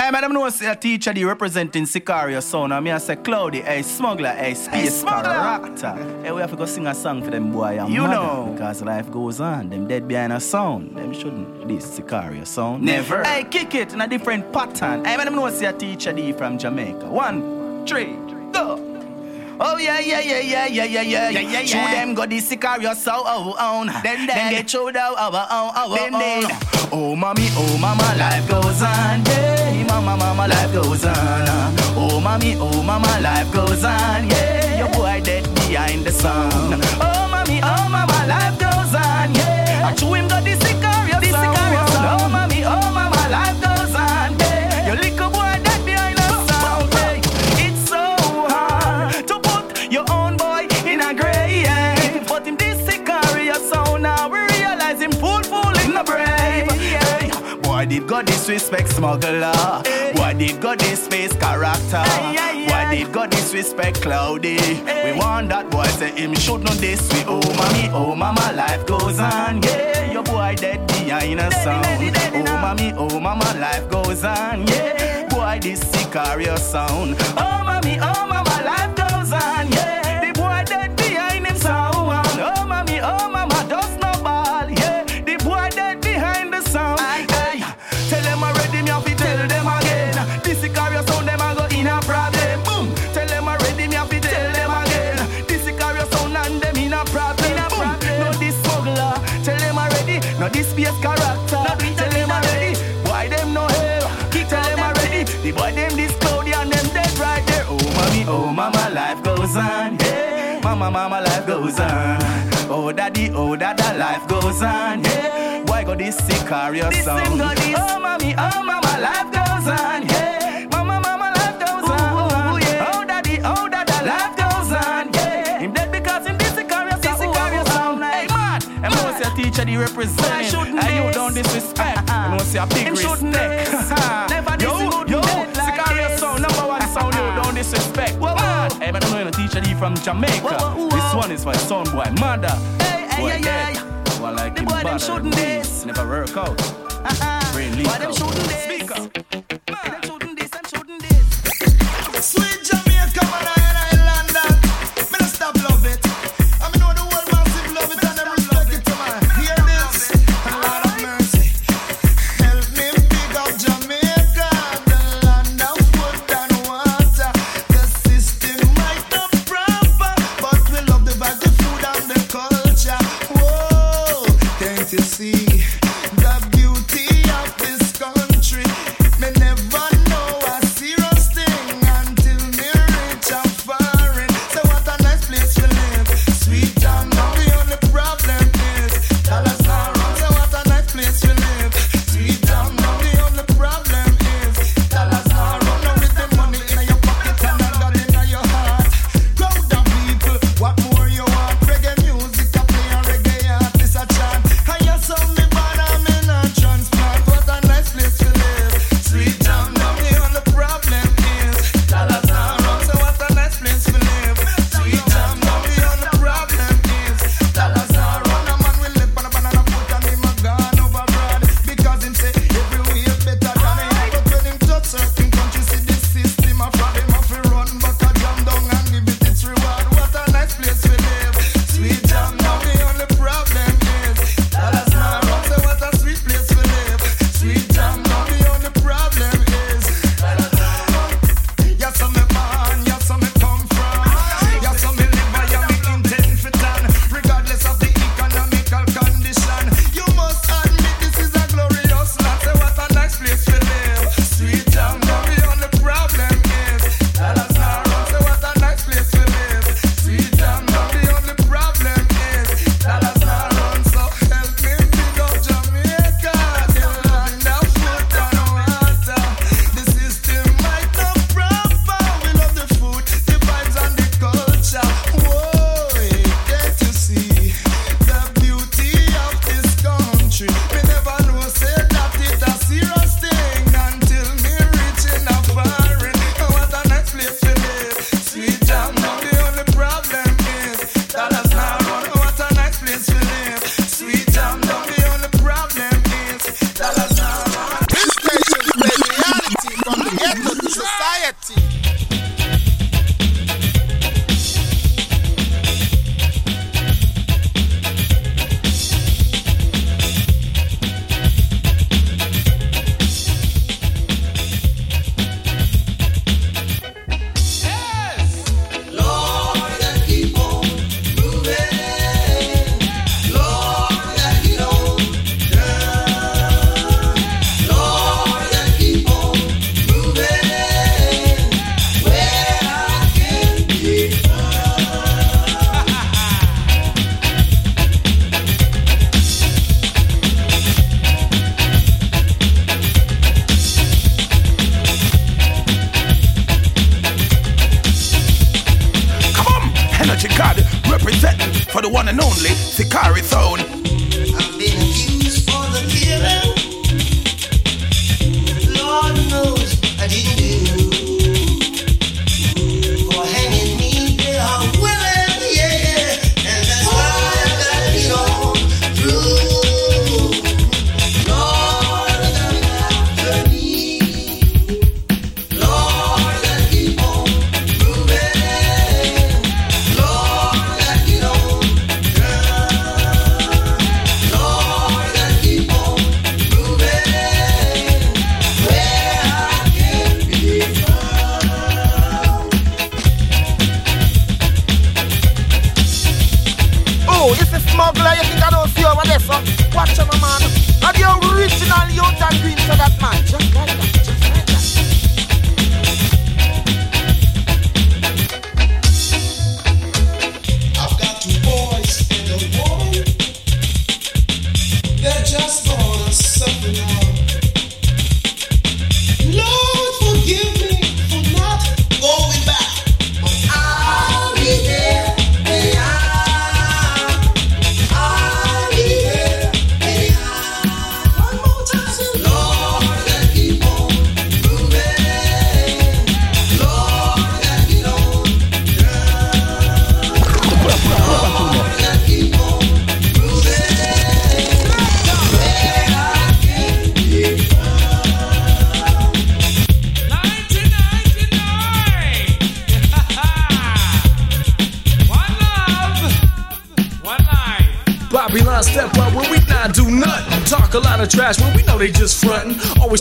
Hey, madam, know say a teacher the representing Sicario sound. I mean, I say Cloudy, hey, smuggler, hey, space Hey, smuggler. character. Hey, we have to go sing a song for them boy You mother, know. Because life goes on. Them dead behind a sound. Them shouldn't this Sicario sound. Never. Hey, kick it in a different pattern. Hey, madam, know say a teacher the from Jamaica. One, three, go. Oh yeah, yeah, yeah, yeah, yeah, yeah, yeah, Yeah, yeah, Show them go the Sicario so oh own. Then then get showed out our own, our Then, own. then. Oh mommy, oh mama, life goes on. Yeah, mama, mama, life goes on. Uh. Oh mommy, oh mama, life goes on. Yeah, your boy dead behind the sun. Oh mommy, oh God disrespect smuggler. Boy did God disface character. Boy did God disrespect cloudy. We want that boy say him should know this. We oh mommy, oh mama, life goes on. Yeah, your boy dead behind a sound. Oh mommy, oh mama, life goes on. Yeah, boy this Sicario sound. Oh goes on. Oh daddy, oh dada, life goes on. Yeah. Why go this Sicario This sound? him go this. Oh mommy, oh mama, life goes on. Yeah. Mama, mama, life goes on. Ooh, yeah. Oh daddy, oh dada, life goes on. Yeah. Him dead because him this Sicario This sound. Sicario oh, sound. Hey man, I know say a teacher the represent. I And you don't disrespect. I know say a big respect. Never diss, he yo, yo, Sicario this. sound, number one sound. You don't uh-uh. disrespect. Whoa, whoa. Man, Hey, but I know you're a teacher the from Jamaica. Whoa, whoa, whoa. This one is for son boy, mother. Hey, hey, Boy hey, dead. hey. Boy like The boy them please. diss. Never work out. Uh-huh. Leak Why them shooting this? Speak and only Sicario Sound.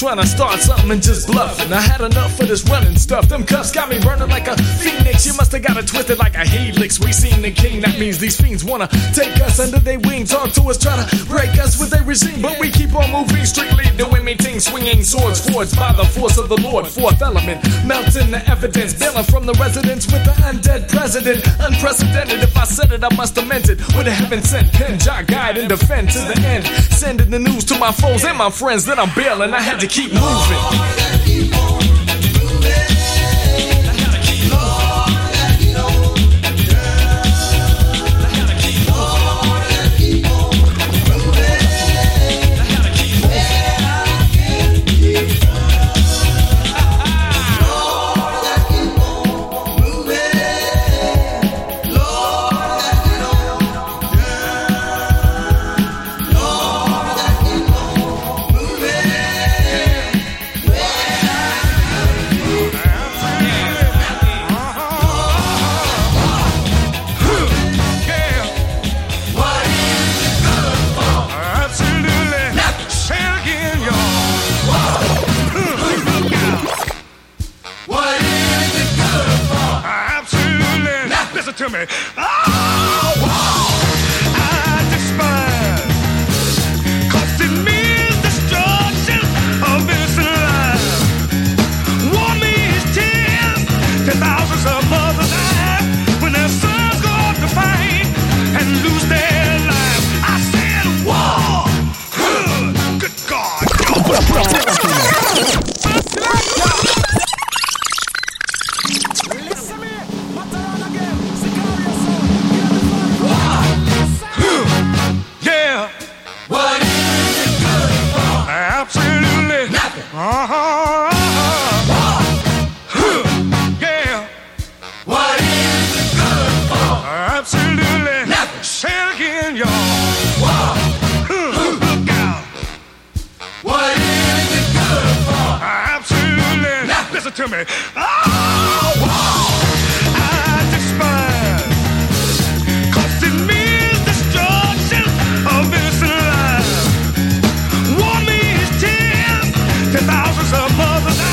Trying to start something and just bluffin'. I had enough of this running stuff. Them cuffs got me burning like a phoenix. You must have got it twisted like a helix. We seen the king. That means these fiends wanna take us under their wing. Talk to us, try to break us with their regime. But we keep on moving strictly doing me ting, swinging swords forged by the force of the Lord. Fourth element, melting the evidence. Bailing from the residents with the undead president. Unprecedented. If I said it, I must have meant it. With a heaven sent pen, jot guide and defend to the end. Sending the news to my foes and my friends that I'm bailing. I had to keep moving. to me. Ah! to me. Oh, I it means destruction of innocent lives. War means tears to thousands of mothers.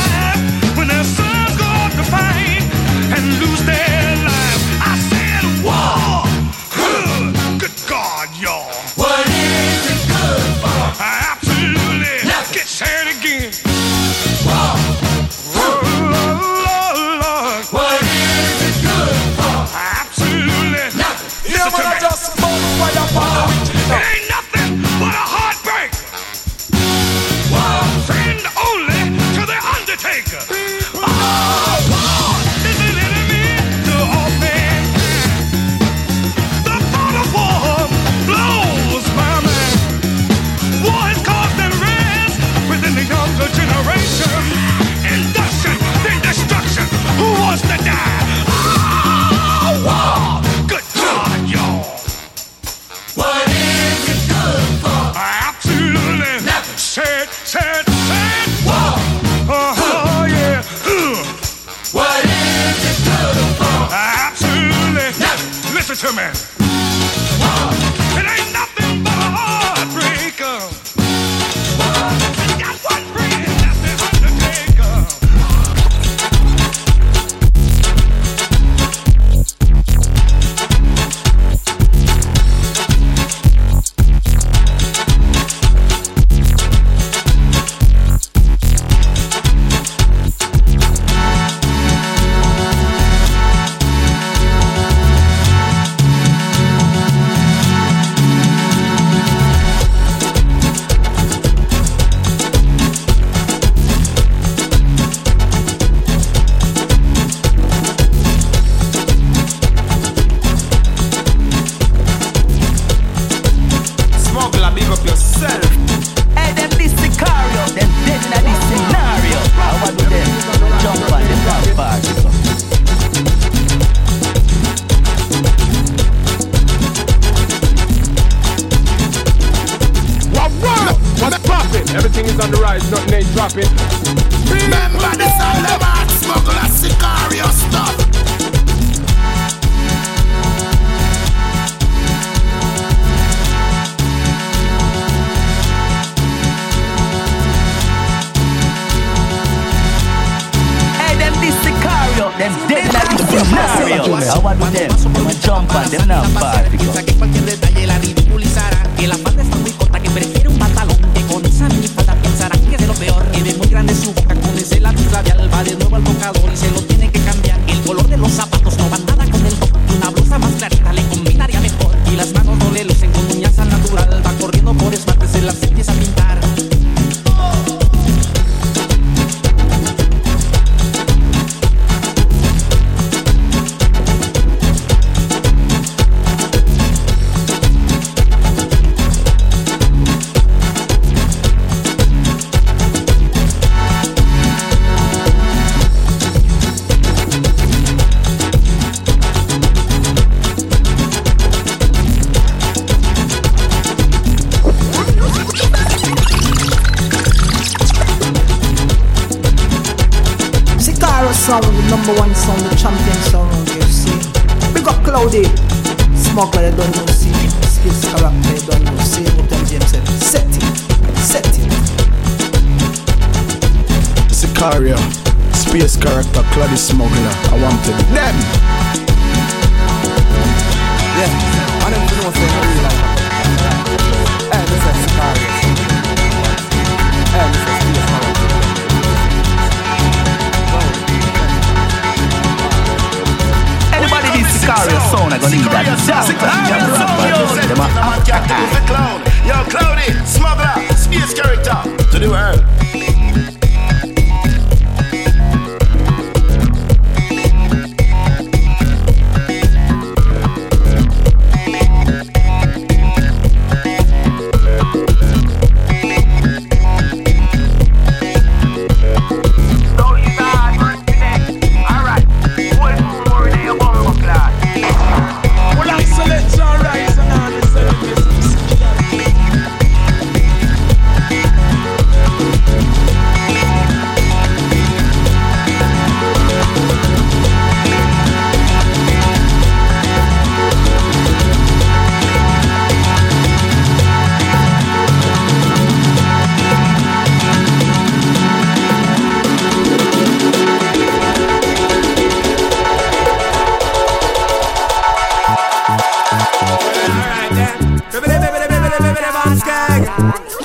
them dead like the scenario. I want to them, them a jump and them not bad. Que cualquier detalle la ridiculizará. Que la falda está muy corta, que prefiere un pantalón. Que con esa mini falda pensará que es de lo peor. Que de muy grande su boca, con ese lápiz labial va de nuevo al tocador y se lo tiene. them smuggler. I wanted them. Yeah, I don't know if they real like Hey, this is Sicarius. Hey, this is Peter Harris. Anybody needs Sicarius song? I'm gonna need that. Sicarius sound, yo. The man can't do the clown. Yo, clowny, smuggler, space character to the world.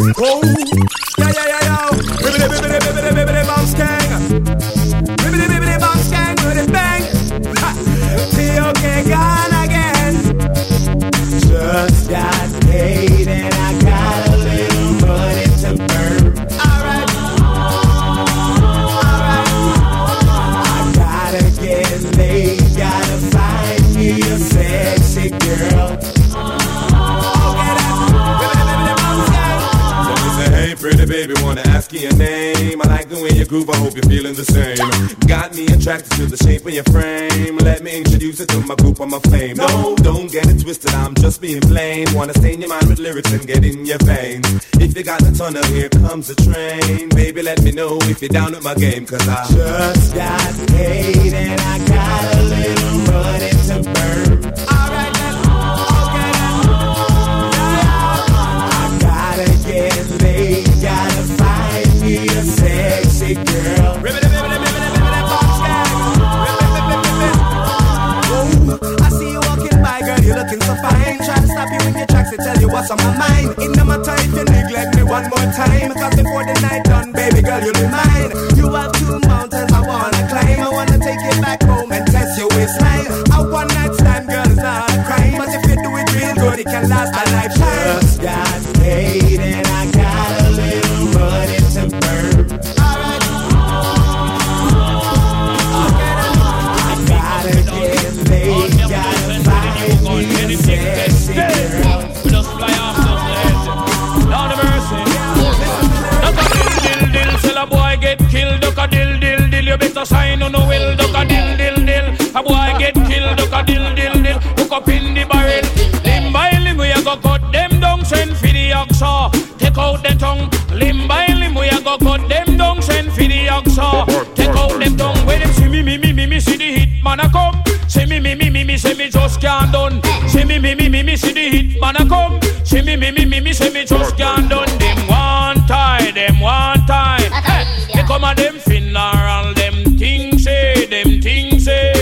Oh! Your name. I like the way you groove, I hope you're feeling the same. Got me attracted to the shape of your frame. Let me introduce you to my group, I'm a flame. No, don't get it twisted, I'm just being plain. Wanna stain your mind with lyrics and get in your veins. If you got the tunnel, here comes the train. Baby, let me know if you're down with my game, cause I Just got paid and I got a little money to burn. Alright okay then. I gotta get a sexy girl. I see you walking by, girl, you looking so fine. Try to stop you in your tracks to tell you what's on my mind. In no matter you neglect me one more time. Cause before the night done, baby girl, you'll be mine. Man a come. See me, me, me, me, me, say me just can't done. Them one time, them one time. Hey, they come a them funeral, them things say, them things say.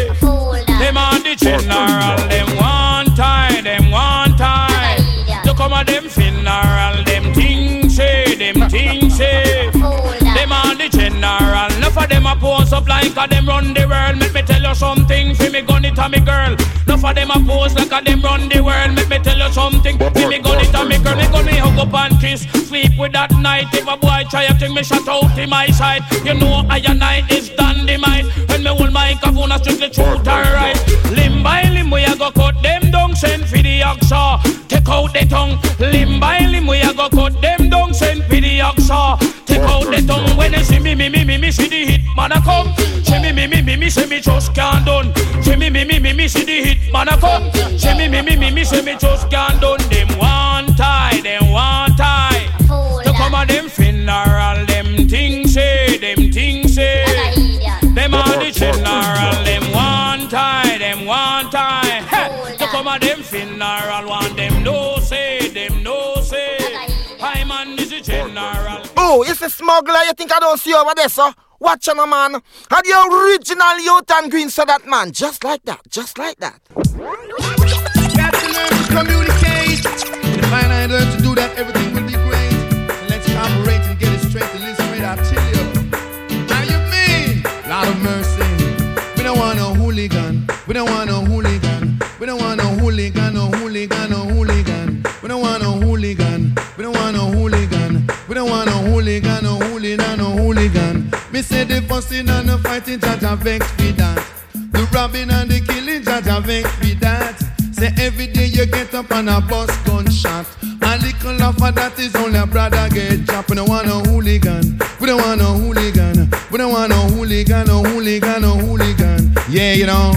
Them on the general, them one time, them one time. They come a them funeral, them things say, them things say. Them on the general, enough of them a pose up like a them run the world. Make me tell you something, fi me gun it a me girl. Enough of them a pose like a them run the world. Make me tell you something, fi me gun it a me girl. Me gun me hug up and kiss, sleep with that night. If a boy try a thing, me shut out in my side. You know I and I is dynamite. When me hold microphone, I strictly truth alright. Limb by limb, we a go cut them down, send for the oxa. Take out the tongue. Limb by limb, we a go cut them down, send for the oxa. Take out the tongue. When they see me, me, me, me, me, see the hit man a come. See me, me, me, me, me, see me just can't done. See me, me, me, me, me, see the hit man a come. See me, me, me, me, me, see me just can't done. Them one tie, them one tie. To come on them funeral, them things say, them things say. Them on the general, them one tie, them one tie. Hey, to come on them funeral, one them no say, them no say. I man is the general. Oh, it's a smuggler. You think I don't see over there, sir? Watch on, man. Had the original youth and green, so that man, just like that, just like that. To learn to communicate. I to do that, everything fighting, Jaja vex me that. The robbing and the killing, Jah Jah vex me that. Say every day you get up and a bus gunshot. A little laugh of that is only a brother get chopped. We don't want no hooligan. We don't want no hooligan. We don't want no hooligan, no hooligan, no hooligan. Yeah, you know.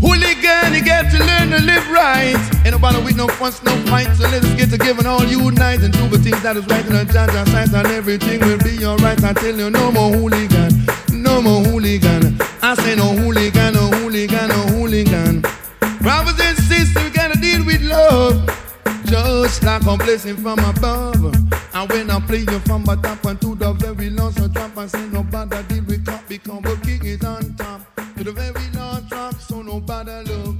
Hooligan, you get to learn to live right. Ain't nobody with no fuss, no fight. So let's get to giving all unite and do the things that is right in the judge sight and everything will be alright. I tell you, no more hooligan, no more hooligan. I say no hooligan, no hooligan, no hooligan. Brothers and sisters, we gotta deal with love. Just like a blessing from above. And when I play you from the top and to the very last drop, I say no nobody deal with cop because the king is on top. To the very last drop, so nobody look